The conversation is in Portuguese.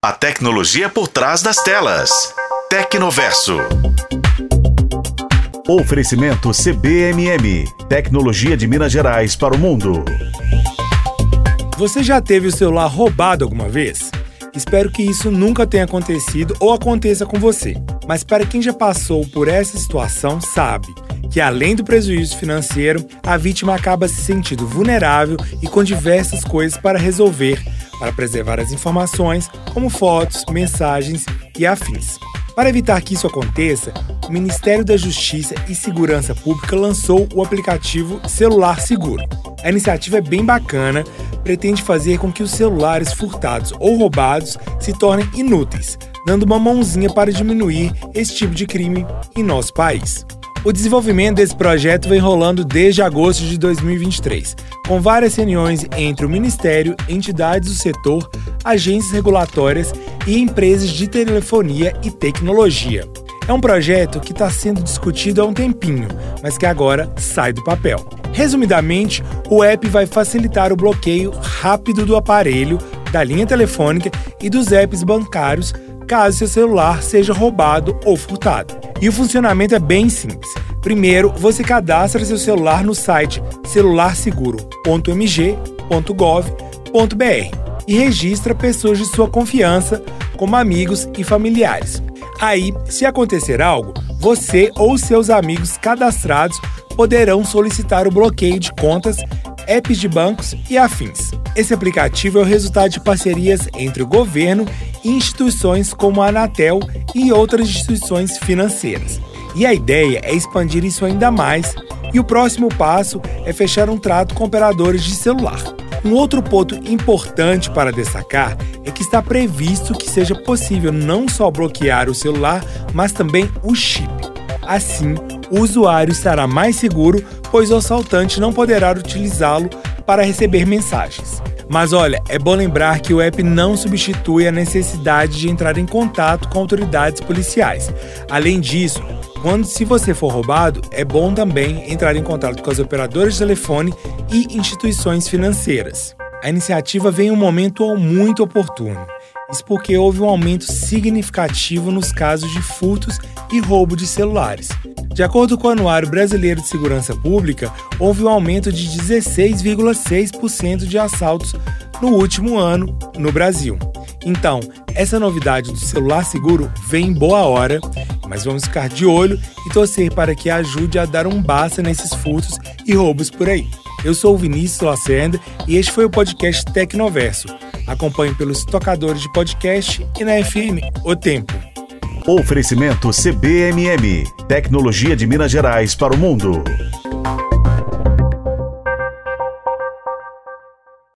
A tecnologia por trás das telas. Tecnoverso. Oferecimento CBMM. Tecnologia de Minas Gerais para o mundo. Você já teve o celular roubado alguma vez? Espero que isso nunca tenha acontecido ou aconteça com você. Mas para quem já passou por essa situação, sabe que além do prejuízo financeiro, a vítima acaba se sentindo vulnerável e com diversas coisas para resolver para preservar as informações, como fotos, mensagens e afins. Para evitar que isso aconteça, o Ministério da Justiça e Segurança Pública lançou o aplicativo Celular Seguro. A iniciativa é bem bacana, pretende fazer com que os celulares furtados ou roubados se tornem inúteis, dando uma mãozinha para diminuir esse tipo de crime em nosso país. O desenvolvimento desse projeto vem rolando desde agosto de 2023, com várias reuniões entre o Ministério, entidades do setor, agências regulatórias e empresas de telefonia e tecnologia. É um projeto que está sendo discutido há um tempinho, mas que agora sai do papel. Resumidamente, o app vai facilitar o bloqueio rápido do aparelho, da linha telefônica e dos apps bancários caso seu celular seja roubado ou furtado. E o funcionamento é bem simples. Primeiro, você cadastra seu celular no site celularseguro.mg.gov.br e registra pessoas de sua confiança, como amigos e familiares. Aí, se acontecer algo, você ou seus amigos cadastrados poderão solicitar o bloqueio de contas, apps de bancos e afins. Esse aplicativo é o resultado de parcerias entre o governo e instituições como a Anatel e outras instituições financeiras. E a ideia é expandir isso ainda mais, e o próximo passo é fechar um trato com operadores de celular. Um outro ponto importante para destacar é que está previsto que seja possível não só bloquear o celular, mas também o chip. Assim, o usuário estará mais seguro, pois o assaltante não poderá utilizá-lo para receber mensagens. Mas olha, é bom lembrar que o app não substitui a necessidade de entrar em contato com autoridades policiais. Além disso, quando se você for roubado, é bom também entrar em contato com as operadoras de telefone e instituições financeiras. A iniciativa vem em um momento muito oportuno. Isso porque houve um aumento significativo nos casos de furtos e roubo de celulares. De acordo com o Anuário Brasileiro de Segurança Pública, houve um aumento de 16,6% de assaltos no último ano no Brasil. Então, essa novidade do celular seguro vem em boa hora, mas vamos ficar de olho e torcer para que ajude a dar um basta nesses furtos e roubos por aí. Eu sou o Vinícius Lacerda e este foi o podcast Tecnoverso. Acompanhe pelos tocadores de podcast e na FM O Tempo. Oferecimento CBMM Tecnologia de Minas Gerais para o mundo.